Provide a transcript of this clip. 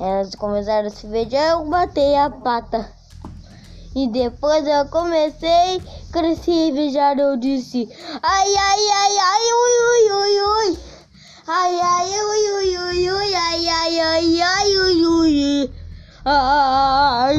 Elas começaram a se beijar, eu batei a pata. E depois eu comecei, cresci e beijaram, eu disse: ai, ai, ai, ai, ui, ui, ui, ui. Ai, ai, ui, ui, ui, ui, ai, ai, ai, ai, ui, ui. Ai. Ah, ah, ah,